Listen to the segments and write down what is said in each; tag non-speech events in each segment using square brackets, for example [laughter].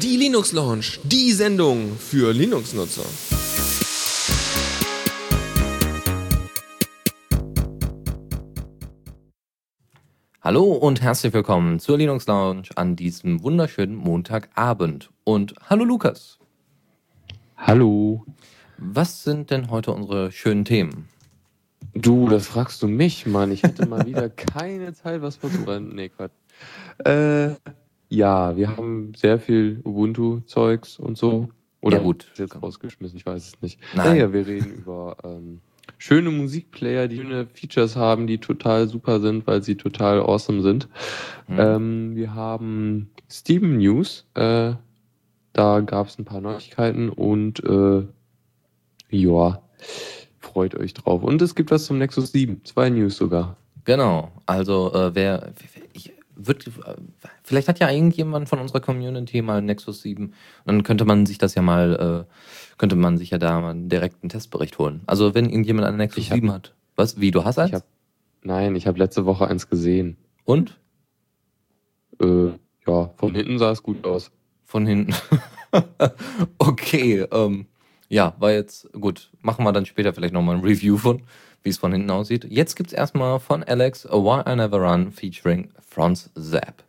Die Linux Lounge, die Sendung für Linux-Nutzer. Hallo und herzlich willkommen zur Linux Lounge an diesem wunderschönen Montagabend. Und hallo Lukas. Hallo. Was sind denn heute unsere schönen Themen? Du, das fragst du mich, Mann. Ich hätte mal [laughs] wieder keine Zeit, was vorzubereiten. Nee, Quatsch. Äh, ja, wir haben sehr viel Ubuntu-Zeugs und so. Oder Ja, gut. jetzt rausgeschmissen, ich weiß es nicht. Nein. Naja, wir reden über ähm, schöne Musikplayer, die schöne Features haben, die total super sind, weil sie total awesome sind. Hm. Ähm, wir haben Steam News. Äh, da gab es ein paar Neuigkeiten und äh, ja, freut euch drauf. Und es gibt was zum Nexus 7. Zwei News sogar. Genau, also äh, wer, ich würd, äh, vielleicht hat ja irgendjemand von unserer Community mal Nexus 7 und dann könnte man sich das ja mal, äh, könnte man sich ja da mal einen direkten Testbericht holen. Also wenn irgendjemand einen Nexus Ich hab- 7 hat. Was, wie, du hast eins? Ich hab, nein, ich habe letzte Woche eins gesehen. und? Äh, ja, von hinten sah es gut aus. Von hinten. [laughs] okay, ähm, ja, war jetzt gut. Machen wir dann später vielleicht nochmal ein Review von, wie es von hinten aussieht. Jetzt gibt's erstmal von Alex A Why I Never Run featuring Franz Zapp.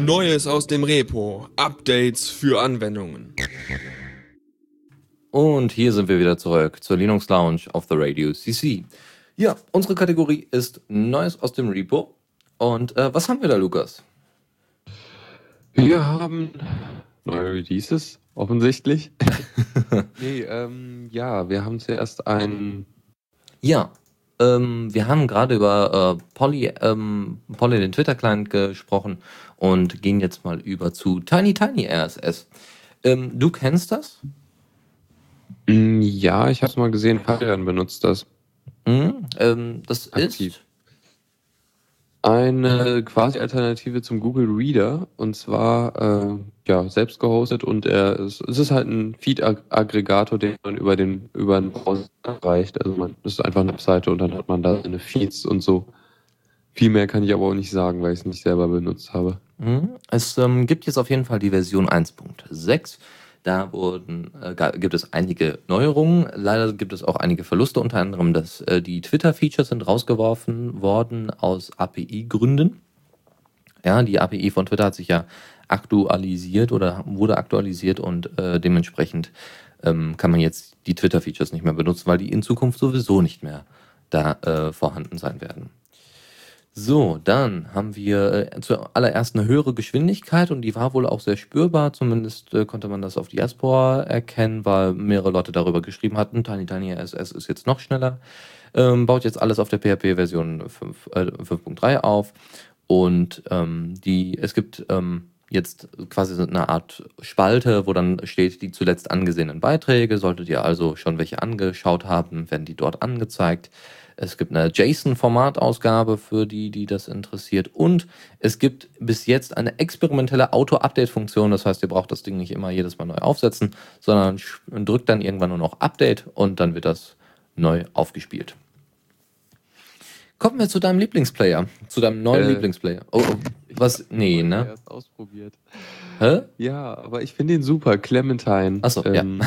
Neues aus dem Repo, Updates für Anwendungen. Und hier sind wir wieder zurück zur Linux Lounge auf the Radio CC. Ja, unsere Kategorie ist Neues aus dem Repo. Und äh, was haben wir da, Lukas? Wir haben neue Releases, offensichtlich. [laughs] nee, ähm, ja, wir haben zuerst ein. Ja, ähm, wir haben gerade über äh, Polly, ähm, Polly, den Twitter-Client gesprochen und gehen jetzt mal über zu Tiny Tiny RSS. Ähm, du kennst das? Mm, Ja, ich habe es mal gesehen, Fabian benutzt das. Mhm. Ähm, das Aktiv. ist. Eine quasi Alternative zum Google Reader und zwar äh, ja selbst gehostet und er es, es ist halt ein Feed-Aggregator, den man über den über den Browser erreicht. Also man ist einfach eine Webseite und dann hat man da seine Feeds und so. Viel mehr kann ich aber auch nicht sagen, weil ich es nicht selber benutzt habe. Mhm. Es ähm, gibt jetzt auf jeden Fall die Version 1.6. Da wurden, äh, gibt es einige Neuerungen. Leider gibt es auch einige Verluste, unter anderem, dass äh, die Twitter-Features sind rausgeworfen worden aus API-Gründen. Ja, die API von Twitter hat sich ja aktualisiert oder wurde aktualisiert und äh, dementsprechend ähm, kann man jetzt die Twitter-Features nicht mehr benutzen, weil die in Zukunft sowieso nicht mehr da äh, vorhanden sein werden. So, dann haben wir äh, zuallererst eine höhere Geschwindigkeit und die war wohl auch sehr spürbar. Zumindest äh, konnte man das auf Diaspora erkennen, weil mehrere Leute darüber geschrieben hatten. Tiny Tiny RSS ist jetzt noch schneller. Ähm, baut jetzt alles auf der PHP-Version 5, äh, 5.3 auf. Und ähm, die, es gibt ähm, jetzt quasi eine Art Spalte, wo dann steht die zuletzt angesehenen Beiträge. Solltet ihr also schon welche angeschaut haben, werden die dort angezeigt. Es gibt eine JSON-Formatausgabe für die, die das interessiert. Und es gibt bis jetzt eine experimentelle Auto-Update-Funktion. Das heißt, ihr braucht das Ding nicht immer jedes Mal neu aufsetzen, sondern drückt dann irgendwann nur noch Update und dann wird das neu aufgespielt. Kommen wir zu deinem Lieblingsplayer, zu deinem neuen Äh, Lieblingsplayer. Oh, oh, was? Nee, ne? Erst ausprobiert. Hä? Ja, aber ich finde ihn super. Clementine. Ach so, ja. ähm,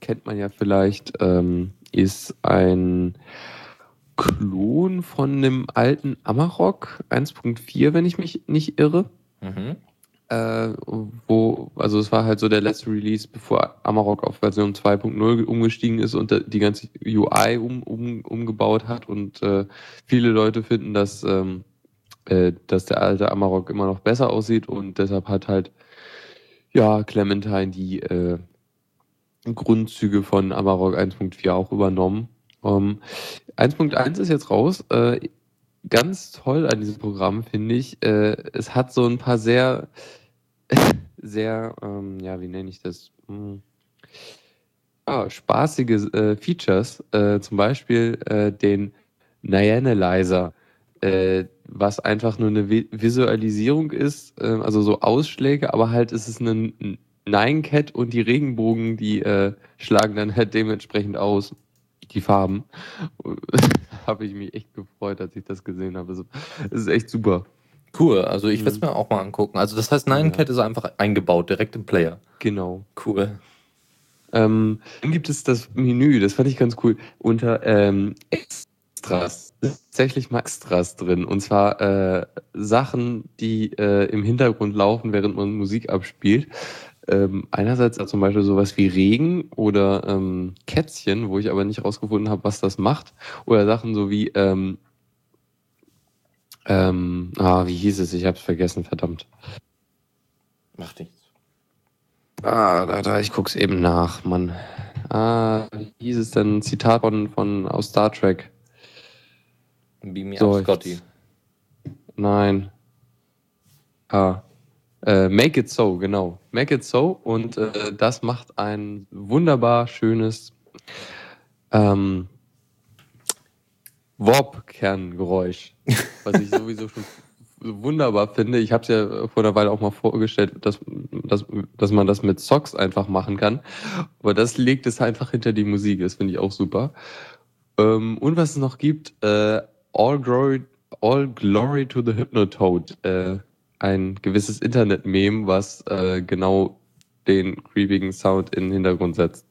Kennt man ja vielleicht, ähm, ist ein Klon von einem alten Amarok 1.4, wenn ich mich nicht irre. Mhm. Äh, wo, also es war halt so der letzte Release, bevor Amarok auf Version 2.0 umgestiegen ist und die ganze UI um, um, umgebaut hat und äh, viele Leute finden, dass, ähm, äh, dass der alte Amarok immer noch besser aussieht und deshalb hat halt ja Clementine die äh, Grundzüge von Amarok 1.4 auch übernommen. Ähm, 1.1 ist jetzt raus. Äh, ganz toll an diesem Programm finde ich, äh, es hat so ein paar sehr, [laughs] sehr, ähm, ja, wie nenne ich das? Hm. Ah, spaßige äh, Features, äh, zum Beispiel äh, den Nyanalyzer, äh, was einfach nur eine Vi Visualisierung ist, also so Ausschläge, aber halt ist es ein Nine Cat und die Regenbogen, die schlagen dann halt dementsprechend aus, die Farben. habe ich mich echt gefreut, als ich das gesehen habe. Es ist echt super. Cool, also ich Mhm. werde es mir auch mal angucken. Also das heißt, Nine Ja. Ist einfach eingebaut, direkt im Player. Genau. Cool. Ähm, dann gibt es das Menü, das fand ich ganz cool, unter ähm, Extras. Tatsächlich mal Extras drin. Und zwar äh, Sachen, die äh, im Hintergrund laufen, während man Musik abspielt. Ähm, einerseits zum Beispiel sowas wie Regen oder ähm, Kätzchen, wo ich aber nicht rausgefunden habe, was das macht. Oder Sachen so wie, ähm, ähm, ah, wie hieß es? Ich habe es vergessen, verdammt. Macht nichts. Ah, da, da, ich guck's eben nach, Mann. Ah, wie hieß es denn? Zitat von, von aus Star Trek. Beam me So, up, Scotty. Nein. Ah. Äh, Make It So, genau. Make It So und äh, das macht ein wunderbar schönes ähm, Warp-Kerngeräusch, was ich [laughs] sowieso schon wunderbar finde. Ich habe es ja vor einer Weile auch mal vorgestellt, dass, dass, dass man das mit Socks einfach machen kann. Aber das legt es einfach hinter die Musik. Das finde ich auch super. Ähm, und was es noch gibt, äh, All Glory, All Glory to the Hypnotoad. Äh, ein gewisses Internet-Meme, was äh, genau den creepigen Sound in den Hintergrund setzt.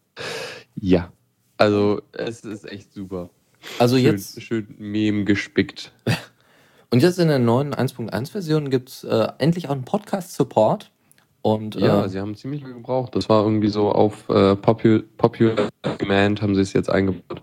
Ja, also es ist echt super. Also schön, jetzt, schön Meme gespickt. [laughs] und jetzt in der neuen 1.1 Version gibt es äh, endlich auch einen Podcast-Support. Und Ja, äh, sie haben ziemlich lange gebraucht. Das war irgendwie so auf äh, Popular, Popular Demand haben sie es jetzt eingebaut.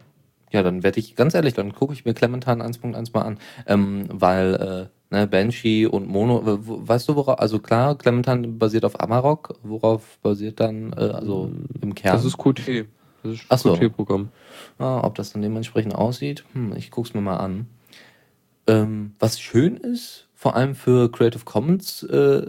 Ja, dann werde ich, ganz ehrlich, dann gucke ich mir Clementine 1.1 mal an. Ähm, weil, äh, ne, Banshee und Mono, weißt du, worauf, also klar, Clementine basiert auf Amarok, worauf basiert dann, äh, also im Kern? Das ist Qt. Das ist Ach so. Qt-Programm. Ah, ob das dann dementsprechend aussieht, hm, ich guck's mir mal an. Ähm, was schön ist, vor allem für Creative Commons äh,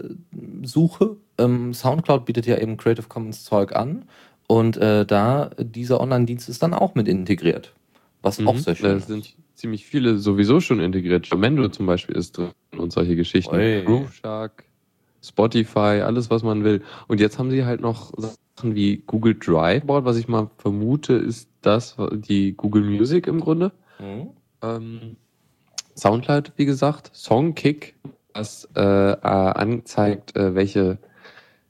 Suche, ähm, Soundcloud bietet ja eben Creative Commons Zeug an und äh, da dieser Online-Dienst ist dann auch mit integriert, was auch sehr schön Da ist. sind ziemlich viele sowieso schon integriert. Jamendo zum Beispiel ist drin und solche Geschichten. Groove Shark, Spotify, alles was man will. Und jetzt haben sie halt noch Sachen wie Google Drive was ich mal vermute, ist das die Google Music im Grunde. Mhm. Ähm, Soundcloud, wie gesagt, Songkick, was äh, äh, anzeigt, äh, welche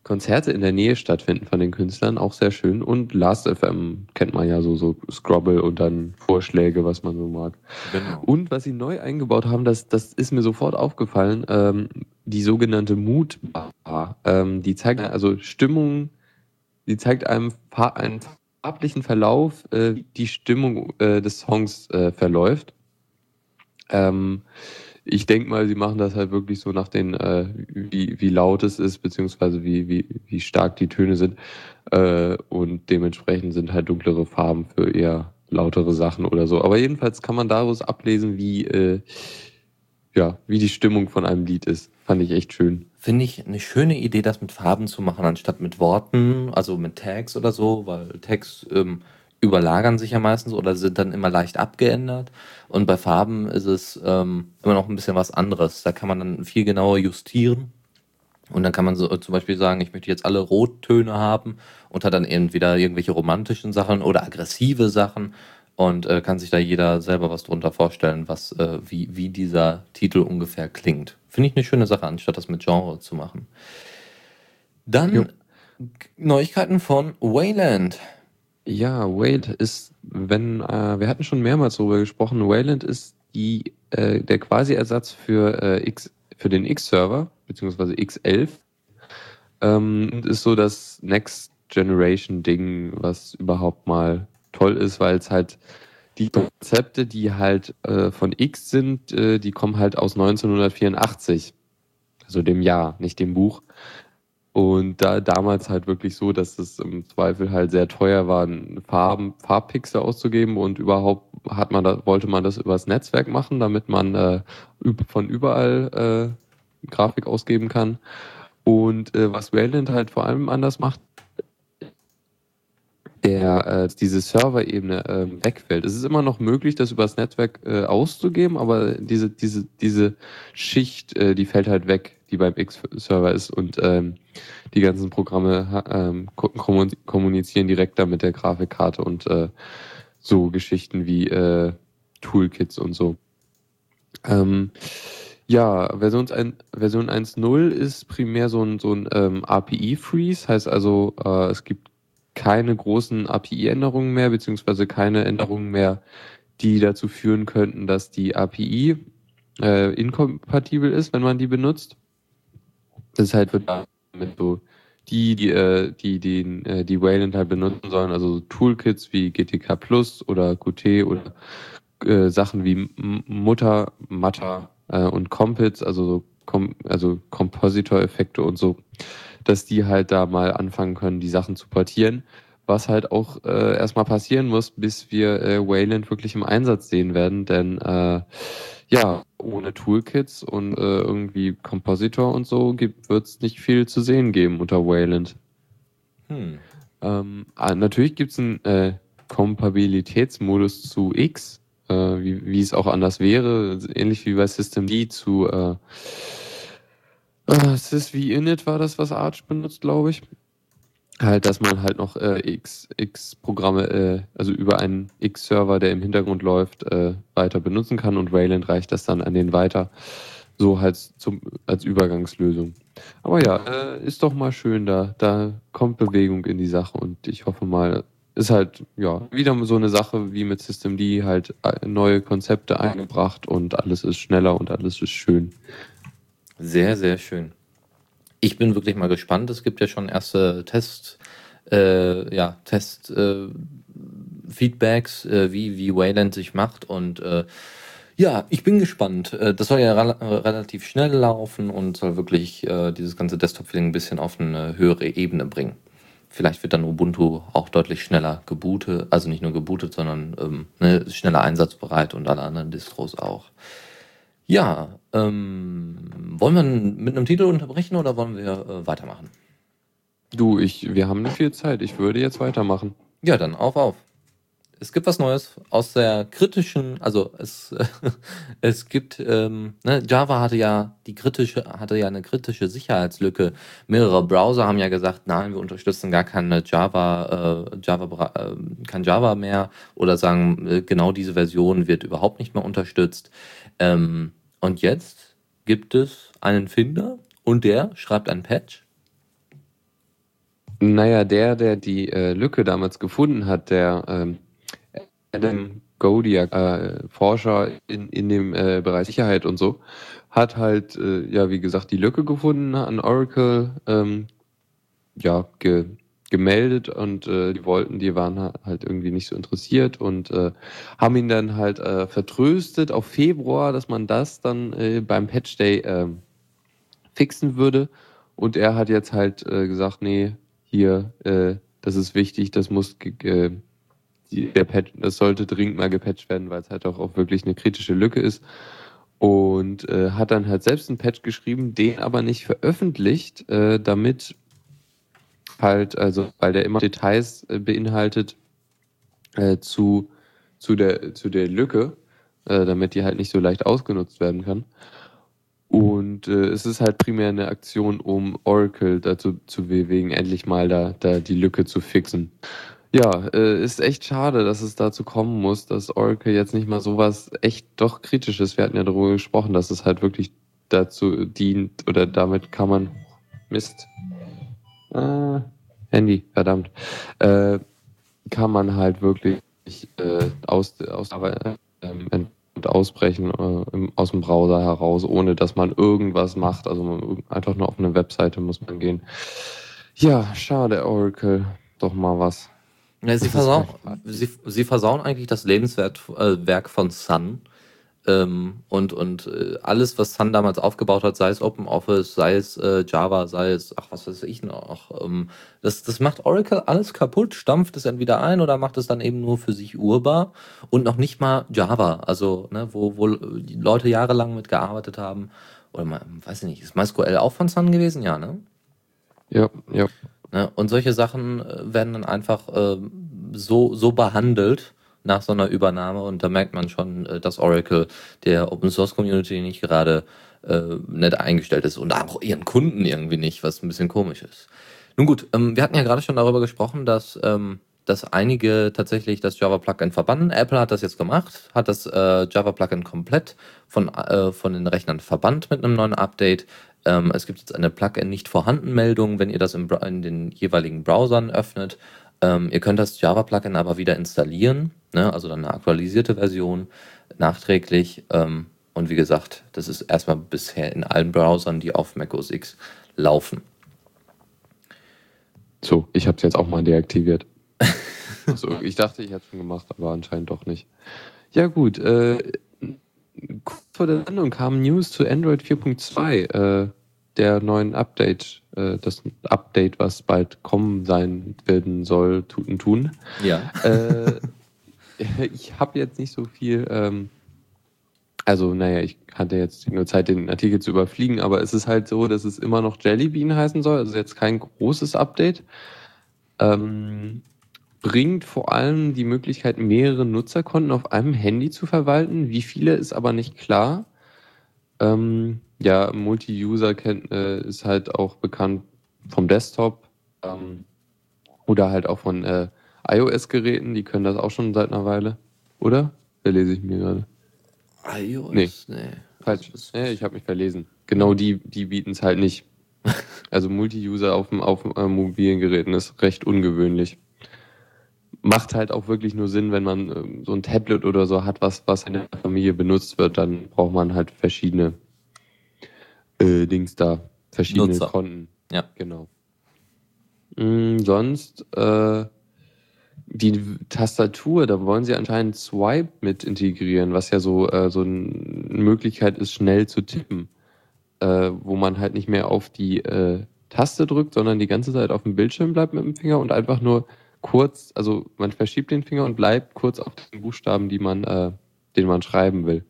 Konzerte in der Nähe stattfinden von den Künstlern, auch sehr schön. Und Last.fm kennt man ja so, so Scrabble und dann Vorschläge, was man so mag. Genau. Und was sie neu eingebaut haben, das, das ist mir sofort aufgefallen, ähm, die sogenannte Moodbar. Ähm, die zeigt also Stimmung, die zeigt einem einen farblichen Verlauf, äh, die Stimmung äh, des Songs äh, verläuft. Ähm, ich denke mal, sie machen das halt wirklich so nach den, äh, wie, wie laut es ist, beziehungsweise wie, wie, wie stark die Töne sind. Äh, und dementsprechend sind halt dunklere Farben für eher lautere Sachen oder so. Aber jedenfalls kann man daraus ablesen, wie, äh, ja, wie die Stimmung von einem Lied ist. Fand ich echt schön. Finde ich eine schöne Idee, das mit Farben zu machen, anstatt mit Worten, also mit Tags oder so, weil Tags ähm, überlagern sich ja meistens oder sind dann immer leicht abgeändert. Und bei Farben ist es ähm, immer noch ein bisschen was anderes. Da kann man dann viel genauer justieren. Und dann kann man so zum Beispiel sagen, ich möchte jetzt alle Rottöne haben und hat dann entweder irgendwelche romantischen Sachen oder aggressive Sachen und äh, kann sich da jeder selber was drunter vorstellen, was äh, wie, wie dieser Titel ungefähr klingt. Finde ich eine schöne Sache, anstatt das mit Genre zu machen. Dann Jo. Neuigkeiten von Wayland. Ja, Wayland ist, wenn, äh, wir hatten schon mehrmals darüber gesprochen, Wayland ist die, äh, der quasi Ersatz für, äh, X, für den X-Server, beziehungsweise X11. Ähm, und ist so das Next Generation Ding, was überhaupt mal toll ist, weil es halt die Konzepte, die halt äh, von X sind, äh, die kommen halt aus 1984. Also dem Jahr, nicht dem Buch. Und da damals halt wirklich so, dass es im Zweifel halt sehr teuer war, Farben, Farbpixel auszugeben und überhaupt hat man da, wollte man das übers Netzwerk machen, damit man äh, von überall äh, Grafik ausgeben kann. Und äh, was Wayland halt vor allem anders macht, der äh, diese Server-Ebene ähm, wegfällt. Es ist immer noch möglich, das übers Netzwerk äh, auszugeben, aber diese, diese, diese Schicht, äh, die fällt halt weg, die beim X-Server ist und ähm, die ganzen Programme ähm, ko- kommun- kommunizieren direkt da mit der Grafikkarte und äh, so Geschichten wie äh, Toolkits und so. Ähm, Ja, Version 1.0 ist primär so ein, so ein ähm, API-Freeze, heißt also, äh, es gibt keine großen API-Änderungen mehr, beziehungsweise keine Änderungen mehr, die dazu führen könnten, dass die API äh, inkompatibel ist, wenn man die benutzt. Das ist halt für damit so die, die, äh, die, die, äh, die Wayland halt benutzen sollen, also Toolkits wie GTK Plus oder Qt oder äh, Sachen wie Mutter, Matter äh, und Compits, also so Com also Compositor-Effekte und so, dass die halt da mal anfangen können, die Sachen zu portieren. Was halt auch äh, erstmal passieren muss, bis wir äh, Wayland wirklich im Einsatz sehen werden, denn äh, ja, ohne Toolkits und äh, irgendwie Compositor und so wird es nicht viel zu sehen geben unter Wayland. Hm. Ähm, ah, natürlich gibt es einen äh, Kompatibilitätsmodus zu X, äh, wie, wie es auch anders wäre, ähnlich wie bei System D zu äh, äh, Sys-V-Init war das, was Arch benutzt, glaube ich halt, dass man halt noch äh, X, X-Programme, äh, also über einen X-Server, der im Hintergrund läuft, äh, weiter benutzen kann und Wayland reicht das dann an den weiter, so halt zum, als Übergangslösung. Aber ja, äh, ist doch mal schön, da, da kommt Bewegung in die Sache und ich hoffe mal, ist halt, ja, wieder so eine Sache wie mit System D, halt äh, neue Konzepte eingebracht und alles ist schneller und alles ist schön. Sehr, sehr schön ich bin wirklich mal gespannt. Es gibt ja schon erste Test, äh, ja, Test äh, Feedbacks, äh, wie, wie Wayland sich macht und äh, ja, ich bin gespannt. Äh, das soll ja relativ schnell laufen und soll wirklich äh, dieses ganze Desktop-Feeling ein bisschen auf eine höhere Ebene bringen. Vielleicht wird dann Ubuntu auch deutlich schneller gebootet, also nicht nur gebootet, sondern ähm, ne, schneller einsatzbereit und alle anderen Distros auch. Ja, ähm, wollen wir mit einem Titel unterbrechen oder wollen wir äh, weitermachen? Du, ich, wir haben nicht viel Zeit. Ich würde jetzt weitermachen. Ja, dann auf, auf. Es gibt was Neues aus der kritischen, also es, [laughs] es gibt, ähm, ne, Java hatte ja die kritische, hatte ja eine kritische Sicherheitslücke. Mehrere Browser haben ja gesagt, nein, wir unterstützen gar keine Java, äh, Java, äh, kein Java mehr oder sagen, äh, genau diese Version wird überhaupt nicht mehr unterstützt. Ähm, und jetzt gibt es einen Finder und der schreibt ein Patch. Naja, der, der die äh, Lücke damals gefunden hat, der ähm, Adam Godiak, äh, Forscher in, in dem äh, Bereich Sicherheit und so, hat halt, äh, ja, wie gesagt, die Lücke gefunden an Oracle, ähm, ja, ge, gemeldet und äh, die wollten, die waren halt irgendwie nicht so interessiert und äh, haben ihn dann halt äh, vertröstet auf Februar, dass man das dann äh, beim Patch Day äh, fixen würde. Und er hat jetzt halt äh, gesagt, nee, hier, äh, das ist wichtig, das muss die, der Patch, das sollte dringend mal gepatcht werden, weil es halt auch, auch wirklich eine kritische Lücke ist. Und hat dann halt selbst einen Patch geschrieben, den aber nicht veröffentlicht, damit halt, also weil der immer Details äh, beinhaltet äh, zu, zu, der, zu der Lücke, äh, damit die halt nicht so leicht ausgenutzt werden kann. Und äh, es ist halt primär eine Aktion, um Oracle dazu zu bewegen, endlich mal da, da die Lücke zu fixen. Ja, äh, ist echt schade, dass es dazu kommen muss, dass Oracle jetzt nicht mal sowas echt doch kritisches, wir hatten ja darüber gesprochen, dass es halt wirklich dazu dient oder damit kann man Mist. Äh, Handy, verdammt. Äh, kann man halt wirklich äh, aus, aus ähm, ausbrechen äh, aus dem Browser heraus, ohne dass man irgendwas macht. Also man, einfach nur auf eine Webseite muss man gehen. Ja, schade, Oracle. Doch mal was. Ja, sie, versauen, sie, sie versauen eigentlich das Lebenswerk äh, von Sun ähm, und und äh, alles, was Sun damals aufgebaut hat, sei es OpenOffice, sei es äh, Java, sei es, ach, was weiß ich noch, ähm, das, das macht Oracle alles kaputt, stampft es entweder ein oder macht es dann eben nur für sich urbar und noch nicht mal Java, also, ne, wo, wo die Leute jahrelang mitgearbeitet haben, oder mal, weiß ich nicht, ist MySQL auch von Sun gewesen? Ja, ne? Ja, ja. Ne? Und solche Sachen äh, werden dann einfach äh, so, so behandelt, nach so einer Übernahme und da merkt man schon, äh, dass Oracle der Open Source Community nicht gerade äh, nett eingestellt ist und auch ihren Kunden irgendwie nicht, was ein bisschen komisch ist. Nun gut, ähm, wir hatten ja gerade schon darüber gesprochen, dass ähm, dass einige tatsächlich das Java-Plugin verbannen. Apple hat das jetzt gemacht, hat das äh, Java-Plugin komplett von, äh, von den Rechnern verbannt mit einem neuen Update. Ähm, es gibt jetzt eine Plugin nicht vorhanden Meldung, wenn ihr das im, in den jeweiligen Browsern öffnet. Ähm, ihr könnt das Java-Plugin aber wieder installieren, ne? also dann eine aktualisierte Version nachträglich. Ähm, und wie gesagt, das ist erstmal bisher in allen Browsern, die auf Mac OS X laufen. So, ich habe es jetzt auch mal deaktiviert. [laughs] also, ich dachte, ich hätte es schon gemacht, aber anscheinend doch nicht. Ja gut, äh, kurz vor der Sendung kam News zu Android 4.2, äh, der neuen Update, äh, das Update, was bald kommen sein werden soll, tun tun. Ja. Äh, [laughs] ich habe jetzt nicht so viel, ähm, also naja, ich hatte jetzt nur Zeit, den Artikel zu überfliegen, aber es ist halt so, dass es immer noch Jellybean heißen soll, also jetzt kein großes Update. Ähm, bringt vor allem die Möglichkeit, mehrere Nutzerkonten auf einem Handy zu verwalten. Wie viele ist aber nicht klar. Ähm, ja, Multi-User äh, ist halt auch bekannt vom Desktop ähm, oder halt auch von äh, iOS-Geräten. Die können das auch schon seit einer Weile, oder? Da lese ich mir gerade. iOS? Nee. nee. Falsch. Ja, ich habe mich verlesen. Genau die, die bieten es halt nicht. [laughs] Also Multi-User auf, auf äh, mobilen Geräten ist recht ungewöhnlich macht halt auch wirklich nur Sinn, wenn man ähm, so ein Tablet oder so hat, was, was in der Familie benutzt wird, dann braucht man halt verschiedene äh, Dings da, verschiedene Nutzer. Konten. Ja. Genau. Mhm, sonst äh, die Tastatur, da wollen sie anscheinend Swipe mit integrieren, was ja so, äh, so eine Möglichkeit ist, schnell zu tippen. Äh, wo man halt nicht mehr auf die äh, Taste drückt, sondern die ganze Zeit auf dem Bildschirm bleibt mit dem Finger und einfach nur kurz, also man verschiebt den Finger und bleibt kurz auf den Buchstaben, die man, äh, den man schreiben will.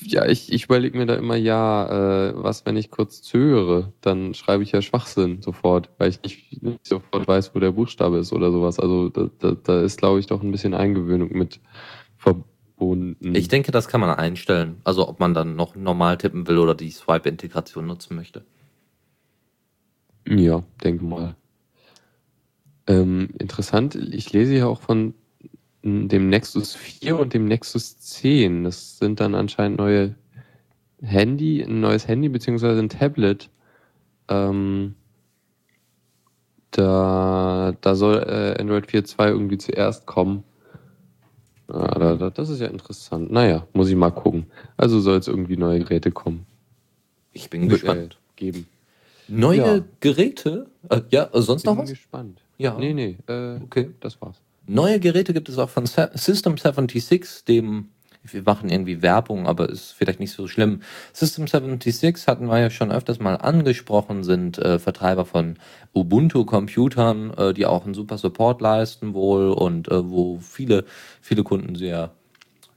Ja, ich, ich überlege mir da immer, ja, äh, was, wenn ich kurz zögere, dann schreibe ich ja Schwachsinn sofort, weil ich nicht, nicht sofort weiß, wo der Buchstabe ist oder sowas. Also da, da, da ist, glaube ich, doch ein bisschen Eingewöhnung mit verbunden. Ich denke, das kann man einstellen. Also ob man dann noch normal tippen will oder die Swipe-Integration nutzen möchte. Ja, denke mal. Ähm, interessant, ich lese ja auch von dem Nexus 4 und dem Nexus 10. Das sind dann anscheinend neue Handy, ein neues Handy beziehungsweise ein Tablet. Ähm, da, da soll äh, Android 4.2 irgendwie zuerst kommen. Ah, da, da, das ist ja interessant. Naja, muss ich mal gucken. Also soll es irgendwie neue Geräte kommen. Ich bin gespannt. Äh, geben. Neue ja. Geräte? Äh, ja, sonst noch was? Ich bin gespannt. Ja. Nee, nee, äh, okay, das war's. Neue Geräte gibt es auch von System 76, dem, wir machen irgendwie Werbung, aber ist vielleicht nicht so schlimm. System 76 hatten wir ja schon öfters mal angesprochen, sind äh, Vertreiber von Ubuntu-Computern, äh, die auch einen super Support leisten wohl und äh, wo viele, viele Kunden sehr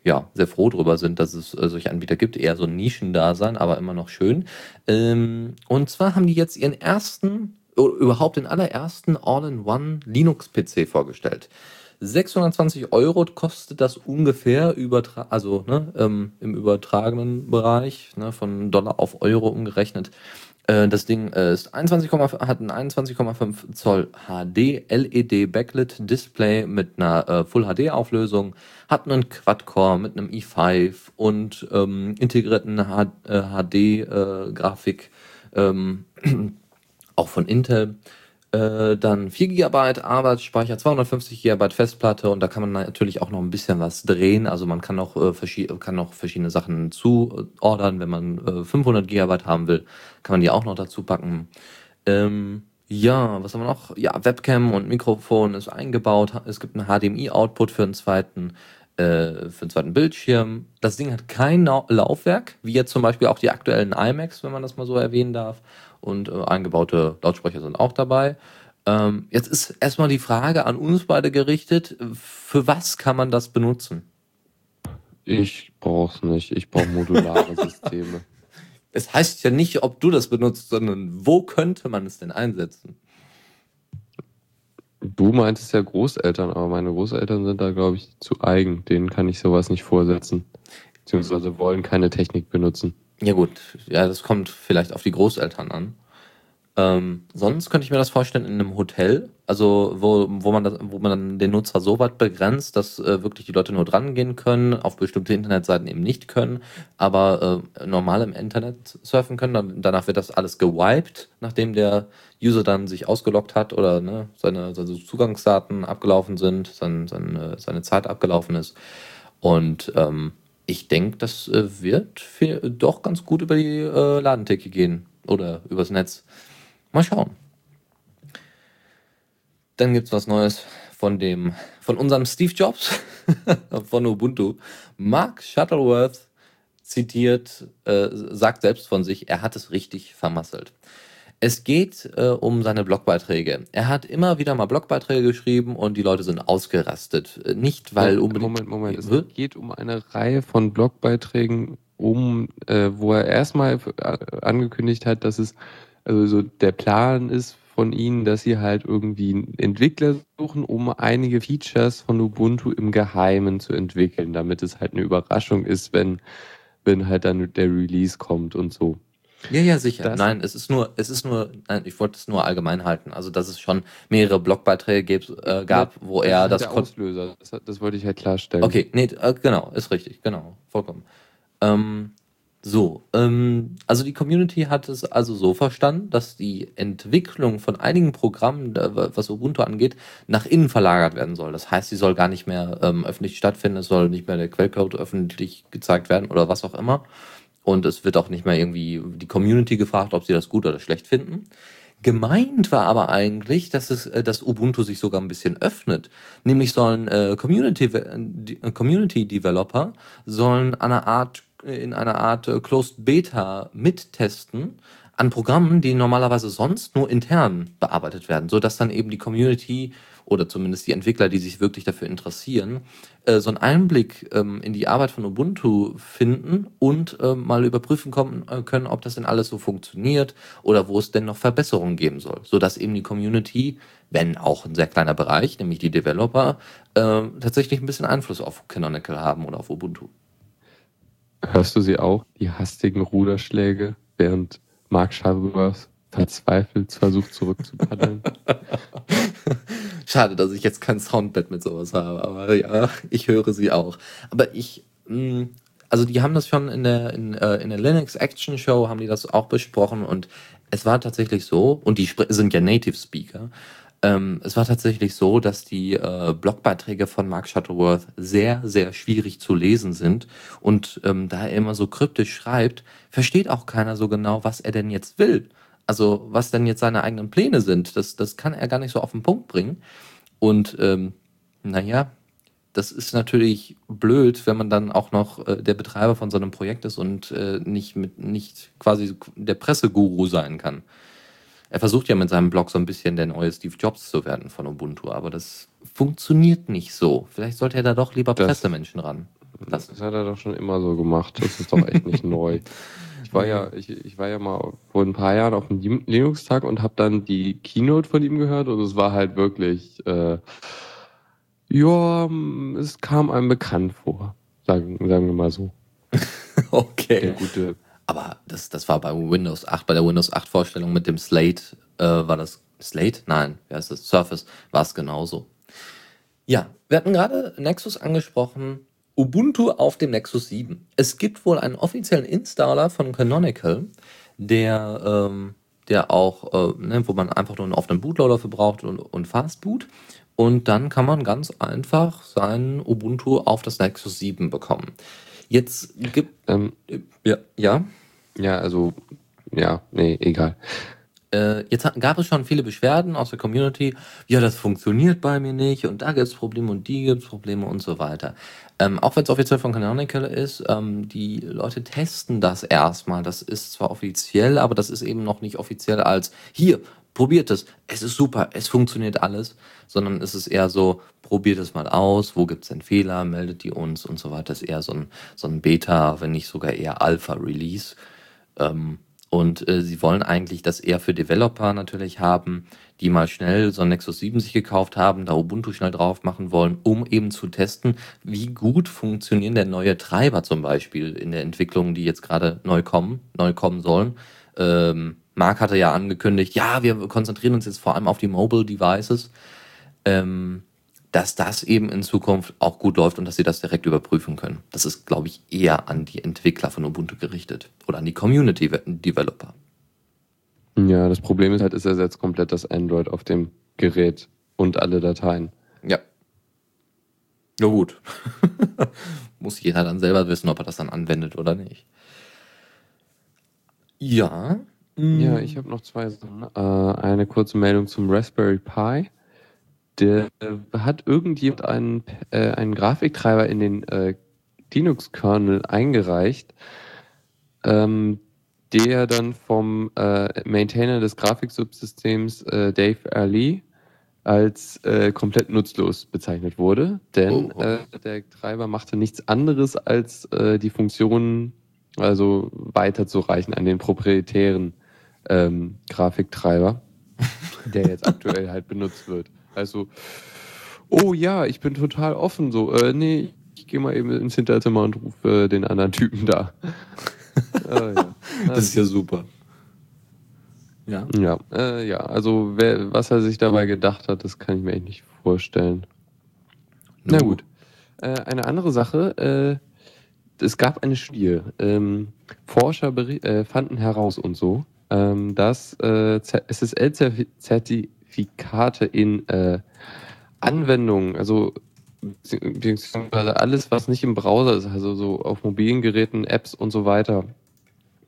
ja, sehr froh drüber sind, dass es äh, solche Anbieter gibt. Eher so ein Nischendasein, aber immer noch schön. Ähm, und zwar haben die jetzt ihren ersten überhaupt den allerersten All-in-One Linux-PC vorgestellt. 620 Euro kostet das ungefähr, übertra also ne, ähm, im übertragenen Bereich, ne, von Dollar auf Euro umgerechnet. Äh, das Ding äh, ist 21, hat ein 21,5 Zoll HD LED Backlit Display mit einer äh, Full HD Auflösung, hat einen Quad-Core mit einem i5 und ähm, integrierten HD äh, Grafik. Ähm, auch von Intel. Äh, dann 4 GB Arbeitsspeicher, 250 GB Festplatte und da kann man natürlich auch noch ein bisschen was drehen. Also man kann auch, äh, kann noch verschiedene Sachen zuordern. Wenn man äh, 500 GB haben will, kann man die auch noch dazu packen. Ähm, ja, was haben wir noch? Ja, Webcam und Mikrofon ist eingebaut. Es gibt einen HDMI-Output für einen zweiten äh, für einen zweiten Bildschirm. Das Ding hat kein Laufwerk, wie jetzt zum Beispiel auch die aktuellen iMacs, wenn man das mal so erwähnen darf und äh, eingebaute Lautsprecher sind auch dabei. Ähm, jetzt ist erstmal die Frage an uns beide gerichtet, für was kann man das benutzen? Ich brauch's nicht, ich brauche modulare [laughs] Systeme. Es heißt ja nicht, ob du das benutzt, sondern wo könnte man es denn einsetzen? Du meintest ja Großeltern, aber meine Großeltern sind da, glaube ich, zu eigen. Denen kann ich sowas nicht vorsetzen. Beziehungsweise wollen keine Technik benutzen. Ja gut, ja, das kommt vielleicht auf die Großeltern an. Ähm, sonst könnte ich mir das vorstellen in einem Hotel, also wo, wo, man, das, wo man dann den Nutzer so weit begrenzt, dass äh, wirklich die Leute nur dran gehen können, auf bestimmte Internetseiten eben nicht können, aber äh, normal im Internet surfen können. Dann, danach wird das alles gewiped, nachdem der User dann sich ausgeloggt hat oder ne, seine, seine Zugangsdaten abgelaufen sind, sein, seine, seine Zeit abgelaufen ist. Und ähm, ich denke, das äh, wird viel, doch ganz gut über die äh, Ladentheke gehen oder übers Netz. Mal schauen. Dann gibt es was Neues von dem, von unserem Steve Jobs [laughs] von Ubuntu. Mark Shuttleworth zitiert, äh, sagt selbst von sich, er hat es richtig vermasselt. Es geht äh, um seine Blogbeiträge. Er hat immer wieder mal Blogbeiträge geschrieben und die Leute sind ausgerastet. Äh, nicht, weil unbedingt. Moment, Moment. Es geht um eine Reihe von Blogbeiträgen, um, äh, wo er erstmal äh, angekündigt hat, dass es also so der Plan ist von ihnen, dass sie halt irgendwie Entwickler suchen, um einige Features von Ubuntu im Geheimen zu entwickeln, damit es halt eine Überraschung ist, wenn, wenn halt dann der Release kommt und so. Ja, ja, sicher. Das nein, es ist nur, es ist nur, nein, ich wollte es nur allgemein halten. Also, dass es schon mehrere Blogbeiträge gab, äh, gab wo er das. Der Auslöser, das, das, wollte ich halt klarstellen. Okay, nee, äh, genau, ist richtig, genau, vollkommen. Ähm, so, ähm, also die Community hat es also so verstanden, dass die Entwicklung von einigen Programmen, was Ubuntu angeht, nach innen verlagert werden soll. Das heißt, sie soll gar nicht mehr ähm, öffentlich stattfinden, es soll nicht mehr der Quellcode öffentlich gezeigt werden oder was auch immer. Und es wird auch nicht mehr irgendwie die Community gefragt, ob sie das gut oder schlecht finden. Gemeint war aber eigentlich, dass es, äh, dass Ubuntu sich sogar ein bisschen öffnet. Nämlich sollen äh, Community, äh, Community Developer sollen eine Art in einer Art äh, Closed Beta mittesten an Programmen, die normalerweise sonst nur intern bearbeitet werden, so dass dann eben die Community oder zumindest die Entwickler, die sich wirklich dafür interessieren, äh, so einen Einblick ähm, in die Arbeit von Ubuntu finden und äh, mal überprüfen kommen, äh, können, ob das denn alles so funktioniert oder wo es denn noch Verbesserungen geben soll, so dass eben die Community, wenn auch ein sehr kleiner Bereich, nämlich die Developer, äh, tatsächlich ein bisschen Einfluss auf Canonical haben oder auf Ubuntu. Hörst du sie auch, die hastigen Ruderschläge, während Mark Shuttleworth verzweifelt versucht zurückzupaddeln? [laughs] Schade, dass ich jetzt kein Soundbett mit sowas habe, aber ja, ich höre sie auch. Aber ich, mh, mm, also die haben das schon in der, in, äh, in der Linux Action Show, haben die das auch besprochen und es war tatsächlich so, und die sind ja Native Speaker, ähm, es war tatsächlich so, dass die äh, Blogbeiträge von Mark Shuttleworth sehr, sehr schwierig zu lesen sind. Und ähm, da er immer so kryptisch schreibt, versteht auch keiner so genau, was er denn jetzt will. Also was denn jetzt seine eigenen Pläne sind. Das, das kann er gar nicht so auf den Punkt bringen. Und ähm, naja, das ist natürlich blöd, wenn man dann auch noch äh, der Betreiber von so einem Projekt ist und äh, nicht mit nicht quasi der Presseguru sein kann. Er versucht ja mit seinem Blog so ein bisschen der neue Steve Jobs zu werden von Ubuntu, aber das funktioniert nicht so. Vielleicht sollte er da doch lieber das, Pressemenschen ran. Das, das hat er doch schon immer so gemacht. Das ist doch echt nicht [laughs] neu. Ich war ja, ich, ich war ja mal vor ein paar Jahren auf dem Linux-Tag und habe dann die Keynote von ihm gehört und es war halt wirklich, äh, ja, es kam einem bekannt vor, sagen, sagen wir mal so. [laughs] okay. Der gute aber das, das war bei Windows 8, bei der Windows 8 Vorstellung mit dem Slate, äh, war das Slate? Nein, wie heißt das? Surface, war es genauso. Ja, wir hatten gerade Nexus angesprochen. Ubuntu auf dem Nexus 7. Es gibt wohl einen offiziellen Installer von Canonical, der, ähm, der auch, äh, ne, wo man einfach nur einen offenen Bootloader für braucht und, und Fastboot. Und dann kann man ganz einfach sein Ubuntu auf das Nexus 7 bekommen. Jetzt gibt. Ähm, ja, ja. Ja, also, ja, nee, egal. Äh, jetzt gab es schon viele Beschwerden aus der Community. Ja, das funktioniert bei mir nicht und da gibt es Probleme und die gibt es Probleme und so weiter. Ähm, auch wenn es offiziell von Canonical ist, ähm, die Leute testen das erstmal. Das ist zwar offiziell, aber das ist eben noch nicht offiziell als hier, probiert es, es ist super, es funktioniert alles, sondern es ist eher so, probiert es mal aus, wo gibt es denn Fehler, meldet die uns und so weiter. Das ist eher so ein, so ein Beta, wenn nicht sogar eher Alpha-Release. Ähm, und äh, sie wollen eigentlich das eher für Developer natürlich haben, die mal schnell so ein Nexus 7 sich gekauft haben, da Ubuntu schnell drauf machen wollen, um eben zu testen, wie gut funktionieren denn neue Treiber zum Beispiel in der Entwicklung, die jetzt gerade neu kommen, neu kommen sollen. Ähm, Mark hatte ja angekündigt, ja, wir konzentrieren uns jetzt vor allem auf die Mobile Devices, ähm, dass das eben in Zukunft auch gut läuft und dass sie das direkt überprüfen können. Das ist, glaube ich, eher an die Entwickler von Ubuntu gerichtet oder an die Community Developer. Ja, das Problem ist halt, es ersetzt komplett das Android auf dem Gerät und alle Dateien. Ja. Ja gut. [laughs] Muss jeder dann selber wissen, ob er das dann anwendet oder nicht. Ja. Ja, ich habe noch zwei Sachen. Äh, eine kurze Meldung zum Raspberry Pi. Der äh, hat irgendjemand einen, äh, einen Grafiktreiber in den äh, Linux-Kernel eingereicht, ähm, der dann vom äh, Maintainer des Grafiksubsystems äh, Dave Early als äh, komplett nutzlos bezeichnet wurde, denn oh, oh. Der Treiber machte nichts anderes als die Funktionen also weiterzureichen an den proprietären ähm, Grafiktreiber, der jetzt [laughs] aktuell halt benutzt wird. Also, oh ja, ich bin total offen, so, äh, nee, ich gehe mal eben ins Hinterzimmer und rufe äh, den anderen Typen da. äh, [laughs] ja. Das ist ja super. Ja. Ja, äh, ja also wer, was er sich dabei gedacht hat, das kann ich mir echt nicht vorstellen. Na gut. Äh, eine andere Sache, äh, es gab eine Studie. Ähm, Forscher äh, fanden heraus und so, ähm, dass SSL-Zertifikate in äh, Anwendungen, also beziehungsweise alles, was nicht im Browser ist, also so auf mobilen Geräten, Apps und so weiter,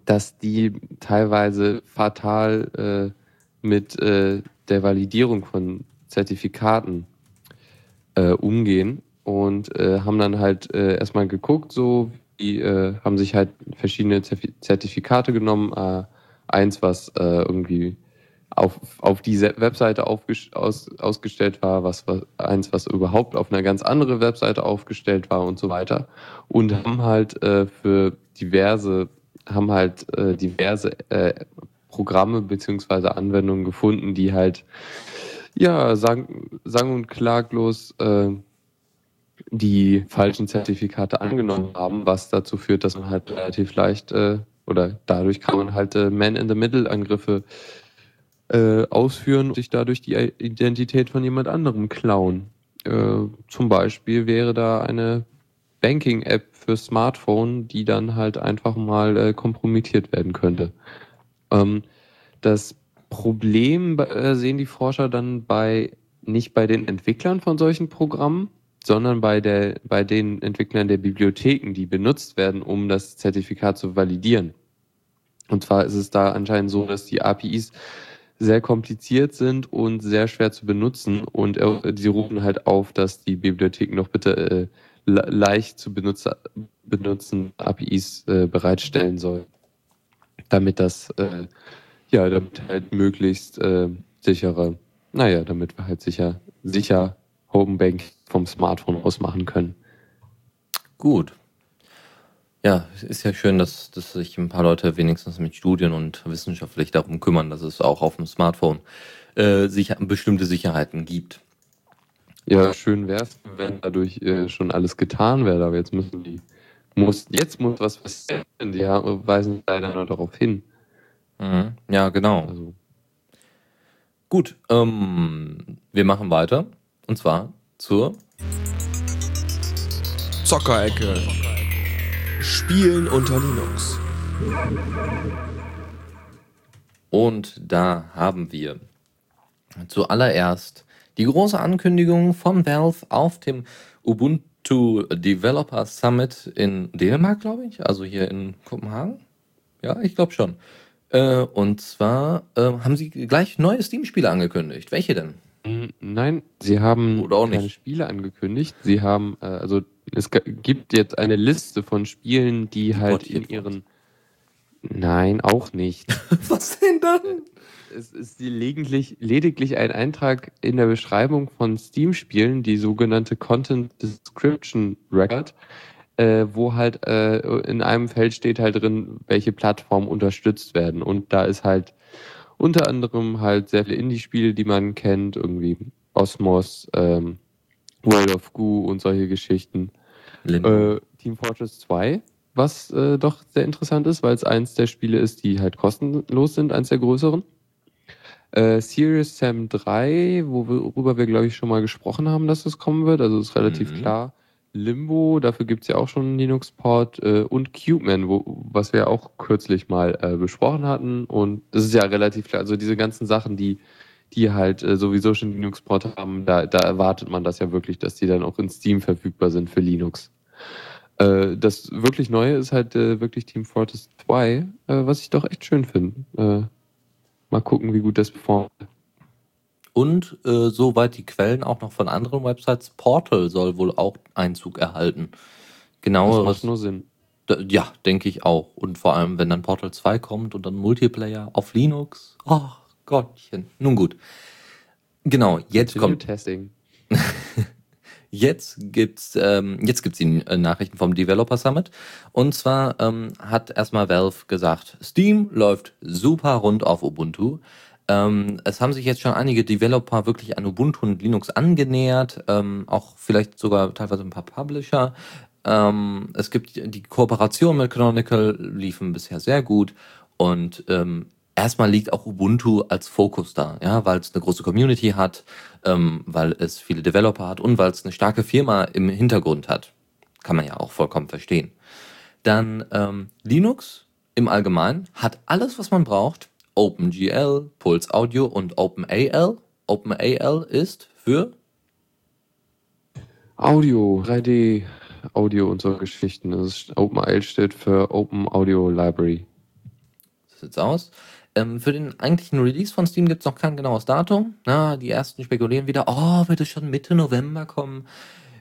dass die teilweise fatal äh, mit äh, der Validierung von Zertifikaten äh, umgehen und äh, haben dann halt äh, erstmal geguckt, so die äh, haben sich halt verschiedene Zertifikate genommen, eins was irgendwie auf, auf diese Webseite aus, ausgestellt war, was, was eins, was überhaupt auf einer ganz anderen Webseite aufgestellt war und so weiter. Und haben halt äh, für diverse haben halt äh, diverse äh, Programme beziehungsweise Anwendungen gefunden, die halt ja sang, sang und klaglos äh, die falschen Zertifikate angenommen haben, was dazu führt, dass man halt relativ leicht äh, oder dadurch kann man halt äh, Man-in-the-Middle-Angriffe äh, ausführen und sich dadurch die Identität von jemand anderem klauen. Äh, zum Beispiel wäre da eine Banking-App für Smartphone, die dann halt einfach mal äh, kompromittiert werden könnte. Ähm, das Problem äh, sehen die Forscher dann bei nicht bei den Entwicklern von solchen Programmen, sondern bei der bei den Entwicklern der Bibliotheken, die benutzt werden, um das Zertifikat zu validieren. Und zwar ist es da anscheinend so, dass die APIs sehr kompliziert sind und sehr schwer zu benutzen und äh, sie rufen halt auf, dass die Bibliotheken doch bitte äh, leicht zu benutzer, benutzen APIs äh, bereitstellen soll, damit das äh, ja, damit halt möglichst äh, sichere, naja, damit wir halt sicher, sicher Homebank vom Smartphone aus machen können. Gut. Ja, ist ja schön, dass, dass sich ein paar Leute wenigstens mit Studien und wissenschaftlich darum kümmern, dass es auch auf dem Smartphone äh, sicher, bestimmte Sicherheiten gibt. Ja, schön wäre es, wenn dadurch äh, schon alles getan wäre, aber jetzt müssen die, muss, jetzt muss was passieren, die weisen leider nur darauf hin. Mhm. Ja, genau. Also. Gut, ähm, wir machen weiter und zwar zur Zockerecke. Spielen unter Linux. Und da haben wir zuallererst die große Ankündigung von Valve auf dem Ubuntu Developer Summit in Dänemark, glaube ich, also hier in Kopenhagen. Ja, ich glaube schon. Äh, und zwar äh, haben sie gleich neue Steam-Spiele angekündigt. Welche denn? Nein, sie haben Oder auch keine nicht. Spiele angekündigt. Sie haben, äh, also es gibt jetzt eine Liste von Spielen, die, halt in ihren. Nein, auch nicht. [laughs] Was denn dann? es ist lediglich, lediglich ein Eintrag in der Beschreibung von Steam-Spielen, die sogenannte Content Description Record, äh, wo halt äh, in einem Feld steht halt drin, welche Plattformen unterstützt werden. Und da ist halt unter anderem halt sehr viele Indie-Spiele, die man kennt, irgendwie Osmos, ähm, World of Goo und solche Geschichten. Äh, Team Fortress 2 was äh, doch sehr interessant ist, weil es eins der Spiele ist, die halt kostenlos sind, eins der größeren. Äh, Serious Sam 3, worüber wir, glaube ich, schon mal gesprochen haben, dass es kommen wird. Also ist relativ Mhm. klar. Limbo, dafür gibt's ja auch schon einen Linux-Port. Äh, und Cubeman, wo, was wir auch kürzlich mal äh, besprochen hatten. Und das ist ja relativ klar. Also diese ganzen Sachen, die, die halt äh, sowieso schon Linux-Port haben, da, da erwartet man das ja wirklich, dass die dann auch in Steam verfügbar sind für Linux. Äh, das wirklich Neue ist halt äh, wirklich Team Fortress 2, äh, was ich doch echt schön finde. Mal gucken, wie gut das performt. Und äh, soweit die Quellen auch noch von anderen Websites, Portal soll wohl auch Einzug erhalten. Das Genaueres, macht nur Sinn. d- ja, denke ich auch. Und vor allem, wenn dann Portal 2 kommt und dann Multiplayer auf Linux. Oh Gottchen. Nun gut. Genau, jetzt kommt Testing. [laughs] Jetzt gibt's ähm, jetzt gibt's die äh, Nachrichten vom Developer Summit und zwar ähm, hat erstmal Valve gesagt, Steam läuft super rund auf Ubuntu. Ähm, es haben sich jetzt schon einige Developer wirklich an Ubuntu und Linux angenähert, ähm, auch vielleicht sogar teilweise ein paar Publisher. Ähm, es gibt die Kooperation mit Canonical liefen bisher sehr gut und ähm, erstmal liegt auch Ubuntu als Fokus da, ja, weil es eine große Community hat, ähm, weil es viele Developer hat und weil es eine starke Firma im Hintergrund hat. Kann man ja auch vollkommen verstehen. Dann ähm, Linux im Allgemeinen hat alles, was man braucht. OpenGL, Pulse Audio und OpenAL. OpenAL ist für Audio, 3D, Audio und so Geschichten. Das OpenIL steht für Open Audio Library. so sieht's aus. Ähm, für den eigentlichen Release von Steam gibt's noch kein genaues Datum. Na, die ersten spekulieren wieder, oh, wird es schon Mitte November kommen?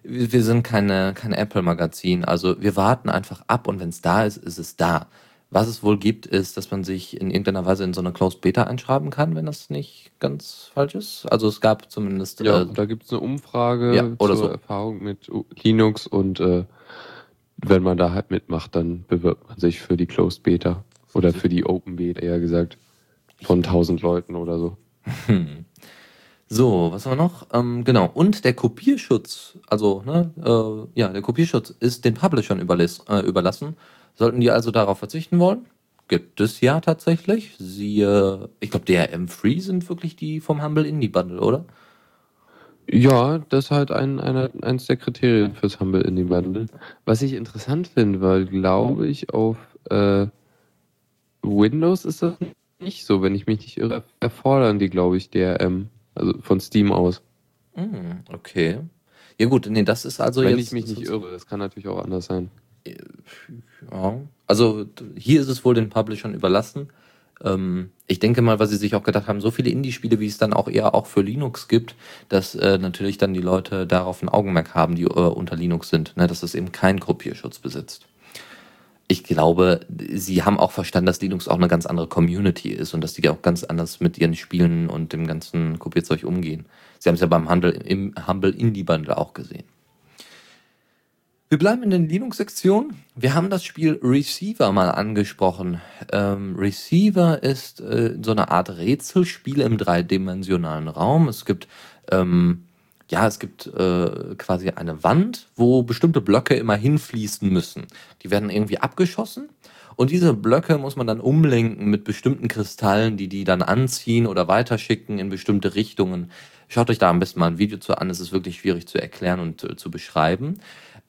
Wir wir sind keine, kein Apple-Magazin, also wir warten einfach ab und wenn es da ist, ist es da. Was es wohl gibt, ist, dass man sich in irgendeiner Weise in so eine Closed Beta einschreiben kann, wenn das nicht ganz falsch ist. Also es gab zumindest Ja, äh, da gibt es eine Umfrage Ja, oder zur so. Erfahrung mit Linux und äh, wenn man da halt mitmacht, dann bewirbt man sich für die Closed Beta oder für die Open Beta, eher gesagt, von 1000 Leuten oder so. Hm. So, was haben wir noch? Ähm, genau, und der Kopierschutz, also, ne, äh, ja, der Kopierschutz ist den Publishern äh, überlassen. Sollten die also darauf verzichten wollen? Gibt es ja tatsächlich. Siehe, ich glaube, DRM-Free sind wirklich die vom Humble Indie Bundle, oder? Ja, das ist halt ein, einer, eins der Kriterien fürs Humble Indie Bundle. Was ich interessant finde, weil glaube ich auf äh, Windows ist das nicht so, wenn ich mich nicht irre, erfordern die, glaube ich, DRM, also von Steam aus. Hm, okay. Ja gut, nee, das ist also wenn jetzt... ich mich nicht irre, das kann natürlich auch anders sein. Ja, also hier ist es wohl den Publishern überlassen. Ähm, ich denke mal, weil sie sich auch gedacht haben, so viele Indie-Spiele, wie es dann auch eher auch für Linux gibt, dass äh, natürlich dann die Leute darauf ein Augenmerk haben, die äh, unter Linux sind, ne, dass es eben keinen Kopierschutz besitzt. Ich glaube, sie haben auch verstanden, dass Linux auch eine ganz andere Community ist und dass die auch ganz anders mit ihren Spielen und dem ganzen Kopierzeug umgehen. Sie haben es ja beim Handel im Humble Indie Bundle auch gesehen. Wir bleiben in den Linux-Sektionen. Wir haben das Spiel Receiver mal angesprochen. Ähm, Receiver ist äh, so eine Art Rätselspiel im dreidimensionalen Raum. Es gibt ähm, ja, es gibt äh, quasi eine Wand, wo bestimmte Blöcke immer hinfließen müssen. Die werden irgendwie abgeschossen und diese Blöcke muss man dann umlenken mit bestimmten Kristallen, die die dann anziehen oder weiterschicken in bestimmte Richtungen. Schaut euch da am besten mal ein Video zu an. Es ist wirklich schwierig zu erklären und äh, zu beschreiben.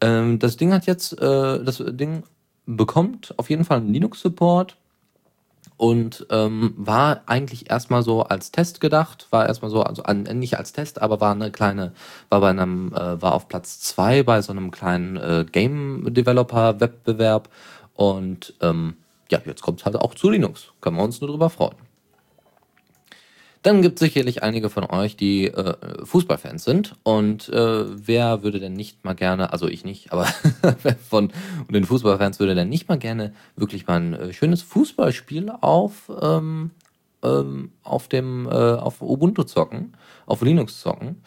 Ähm, das Ding hat jetzt, äh, das Ding bekommt auf jeden Fall einen Linux-Support und ähm, war eigentlich erstmal so als Test gedacht, war erstmal so, also an, nicht als Test, aber war eine kleine, war bei einem, äh, war auf Platz zwei bei so einem kleinen äh, Game-Developer-Wettbewerb und ähm, ja, jetzt kommt es halt auch zu Linux. Können wir uns nur drüber freuen. Dann gibt es sicherlich einige von euch, die äh, Fußballfans sind. Und äh, wer würde denn nicht mal gerne, also ich nicht, aber [laughs] von den Fußballfans würde denn nicht mal gerne wirklich mal ein äh, schönes Fußballspiel auf, ähm, ähm, auf dem äh, auf Ubuntu zocken, auf Linux zocken.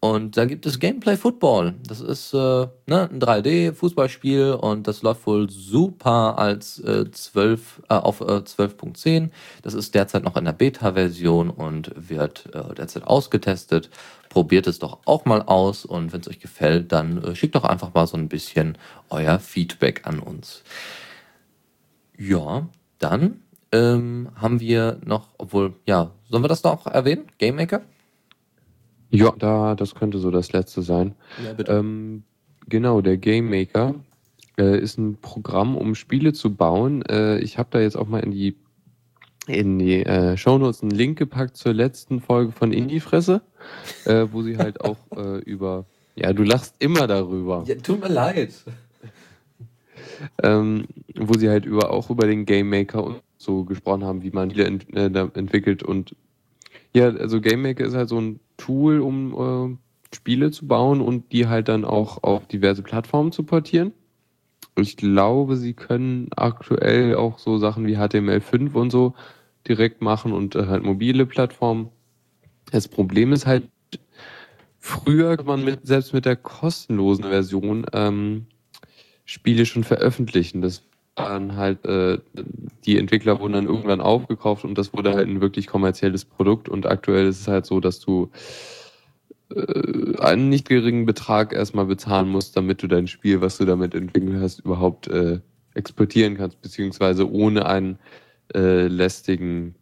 Und da gibt es Gameplay Football. Das ist äh, ne, ein 3D-Fußballspiel und das läuft wohl super als äh, 12, äh, auf äh, 12.10. Das ist derzeit noch in der Beta-Version und wird äh, derzeit ausgetestet. Probiert es doch auch mal aus und wenn es euch gefällt, dann äh, schickt doch einfach mal so ein bisschen euer Feedback an uns. Ja, dann ähm, haben wir noch, obwohl, ja, sollen wir das noch erwähnen? Game Maker? Ja, da, das könnte so das letzte sein. Ja, bitte. Ähm, genau, der Game Maker äh, ist ein Programm, um Spiele zu bauen. Äh, ich habe da jetzt auch mal in die in die äh, Shownotes einen Link gepackt zur letzten Folge von Indie-Fresse, äh, wo sie halt auch [laughs] äh, über. Ja, du lachst immer darüber. Ja, tut mir leid. ähm, wo sie halt über auch über den Game Maker und so gesprochen haben, wie man Spiele ent äh, entwickelt und ja, also Game Maker ist halt so ein Tool, um äh, Spiele zu bauen und die halt dann auch auf diverse Plattformen zu portieren. Ich glaube, sie können aktuell auch so Sachen wie HTML5 und so direkt machen und äh, halt mobile Plattformen. Das Problem ist halt, früher kann man mit, selbst mit der kostenlosen Version ähm, Spiele schon veröffentlichen. Das waren halt, äh, die Entwickler wurden dann irgendwann aufgekauft und das wurde halt ein wirklich kommerzielles Produkt und aktuell ist es halt so, dass du äh, einen nicht geringen Betrag erstmal bezahlen musst, damit du dein Spiel, was du damit entwickelt hast, überhaupt äh, exportieren kannst, beziehungsweise ohne einen äh, lästigen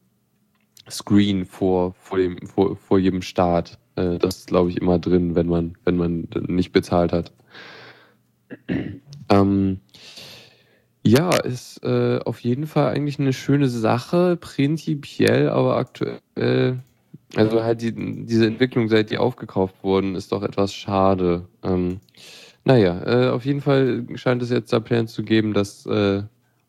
Screen vor, vor, dem, vor, vor jedem Start. Äh, das ist, glaube ich, immer drin, wenn man, wenn man nicht bezahlt hat. [clears throat] ähm, ja, ist äh, auf jeden Fall eigentlich eine schöne Sache, prinzipiell, aber aktuell, also halt die, diese Entwicklung, seit die aufgekauft wurden, ist doch etwas schade. Ähm, naja, äh, auf jeden Fall scheint es jetzt da Pläne zu geben, das äh,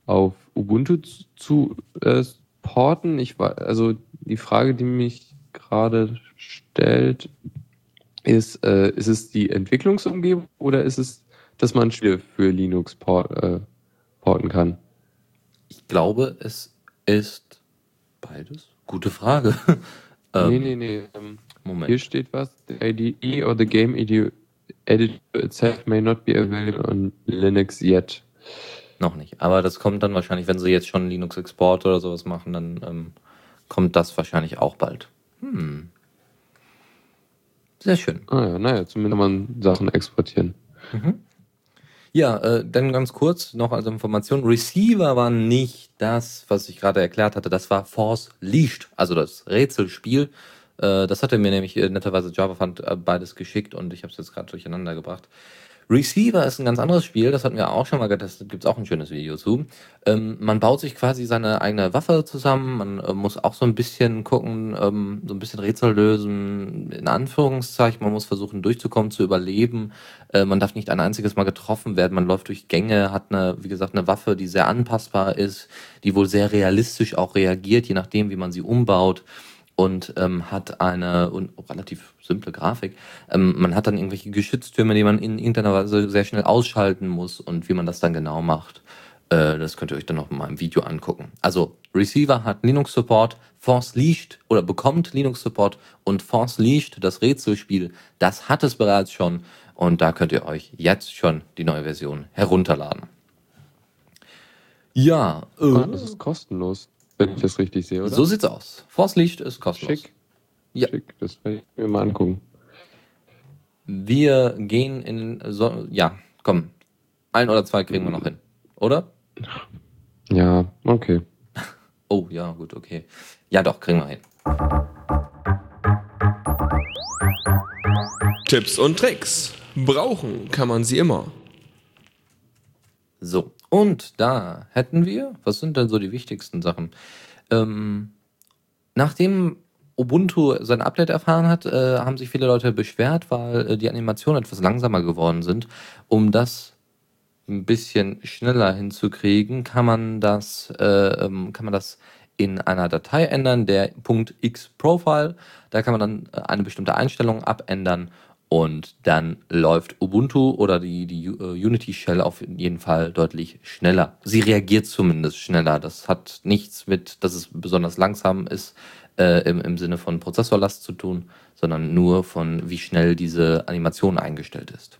auf Ubuntu zu, zu äh, porten. Ich war, also die Frage, die mich gerade stellt, ist, äh, ist es die Entwicklungsumgebung oder ist es, dass man Spiele für Linux port, porten kann? Ich glaube, es ist beides. Gute Frage. [laughs] ähm, nee, nee, nee. Ähm, Moment. Hier steht was. The IDE or the game editor itself may not be available on Linux yet. Noch nicht. Aber das kommt dann wahrscheinlich, wenn sie jetzt schon Linux-Export oder sowas machen, dann ähm, kommt das wahrscheinlich auch bald. Hm. Sehr schön. Ah ja, naja, zumindest man Sachen exportieren. Mhm. Ja, äh, dann ganz kurz noch als Information. Receiver war nicht das, was ich gerade erklärt hatte. Das war Force Leashed, also das Rätselspiel. Äh, das hatte mir nämlich äh, netterweise JavaFund äh, beides geschickt und ich habe es jetzt gerade durcheinander gebracht. Receiver ist ein ganz anderes Spiel, das hatten wir auch schon mal getestet, gibt's auch ein schönes Video zu. Ähm, man baut sich quasi seine eigene Waffe zusammen, man äh, muss auch so ein bisschen gucken, ähm, so ein bisschen Rätsel lösen, in Anführungszeichen, man muss versuchen durchzukommen, zu überleben. Äh, man darf nicht ein einziges Mal getroffen werden, man läuft durch Gänge, hat eine, wie gesagt, eine Waffe, die sehr anpassbar ist, die wohl sehr realistisch auch reagiert, je nachdem, wie man sie umbaut und ähm, hat eine und relativ simple Grafik. Ähm, man hat dann irgendwelche Geschütztürme, die man in irgendeiner Weise sehr schnell ausschalten muss und wie man das dann genau macht. Äh, das könnt ihr euch dann noch mal im Video angucken. Also Receiver hat Linux Support, Force Leashed oder bekommt Linux Support und Force Leashed, das Rätselspiel, das hat es bereits schon und da könnt ihr euch jetzt schon die neue Version herunterladen. Ja, äh, das ist kostenlos. Wenn ich das richtig sehe, oder? So sieht's aus. Force Licht ist kostenlos. Schick. Ja. Schick, das werde ich mir mal angucken. Wir gehen in. So ja, komm. Ein oder zwei kriegen wir noch hin. Oder? Ja, okay. [laughs] Oh, ja, gut, okay. Ja, doch, kriegen wir hin. Tipps und Tricks. Brauchen kann man sie immer. So, und da hätten wir, was sind denn so die wichtigsten Sachen? Ähm, nachdem Ubuntu sein Update erfahren hat, äh, haben sich viele Leute beschwert, weil äh, die Animationen etwas langsamer geworden sind. Um das ein bisschen schneller hinzukriegen, kann man das, äh, ähm, kann man das in einer Datei ändern, der .xprofile. Da kann man dann äh, eine bestimmte Einstellung abändern und dann läuft Ubuntu oder die, die uh, Unity Shell auf jeden Fall deutlich schneller. Sie reagiert zumindest schneller. Das hat nichts mit, dass es besonders langsam ist äh, im, im Sinne von Prozessorlast zu tun, sondern nur von, wie schnell diese Animation eingestellt ist.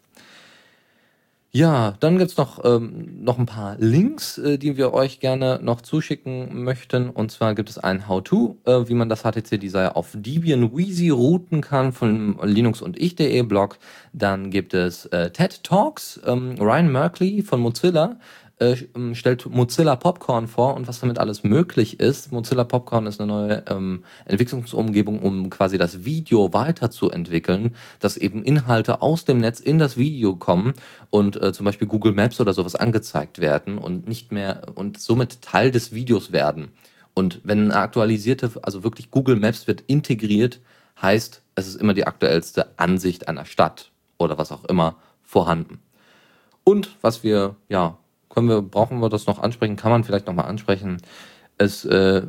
Ja, dann gibt's noch, ähm, noch ein paar Links, äh, die wir euch gerne noch zuschicken möchten. Und zwar gibt es ein How-To, äh, wie man das HTC-Desire auf Debian Wheezy routen kann von Linux und ich.de Blog. Dann gibt es äh, TED Talks, ähm, Ryan Merkley von Mozilla äh, ähm, stellt Mozilla Popcorn vor und was damit alles möglich ist. Mozilla Popcorn ist eine neue ähm, Entwicklungsumgebung, um quasi das Video weiterzuentwickeln, dass eben Inhalte aus dem Netz in das Video kommen und äh, zum Beispiel Google Maps oder sowas angezeigt werden und nicht mehr und somit Teil des Videos werden. Und wenn eine aktualisierte, also wirklich Google Maps wird integriert, heißt, es ist immer die aktuellste Ansicht einer Stadt oder was auch immer vorhanden. Und was wir, ja, können wir, brauchen wir das noch ansprechen? Kann man vielleicht nochmal ansprechen? Es, äh,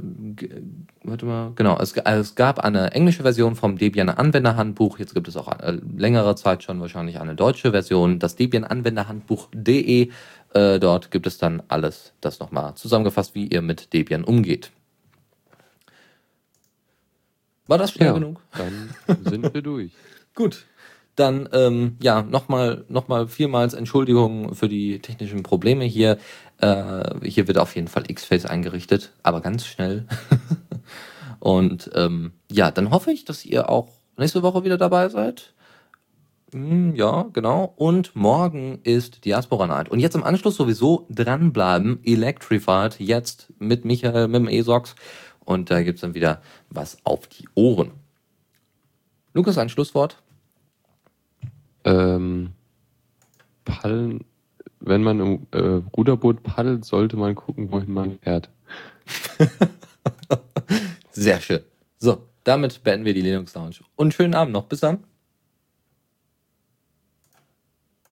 warte mal, genau, es, es, gab eine englische Version vom Debian Anwenderhandbuch. Jetzt gibt es auch eine, längere Zeit schon wahrscheinlich eine deutsche Version, das Debian Anwenderhandbuch.de. Äh, dort gibt es dann alles, das nochmal zusammengefasst, wie ihr mit Debian umgeht. War das schnell Ja, genug? dann sind wir [laughs] durch. Gut. Dann ähm, ja nochmal noch mal vielmals Entschuldigung für die technischen Probleme hier. Äh, hier wird auf jeden Fall X-Face eingerichtet, aber ganz schnell. [laughs] Und ähm, ja, dann hoffe ich, dass ihr auch nächste Woche wieder dabei seid. Hm, Ja, genau. Und morgen ist Diaspora Night. Und jetzt im Anschluss sowieso dranbleiben. Electrified jetzt mit Michael, mit dem ESOX. Und da gibt's dann wieder was auf die Ohren. Lukas, ein Schlusswort? Ähm, paddeln, wenn man im äh, Ruderboot paddelt, sollte man gucken, wohin man fährt. [laughs] Sehr schön. So, damit beenden wir die Linux Lounge. Und schönen Abend noch. Bis dann.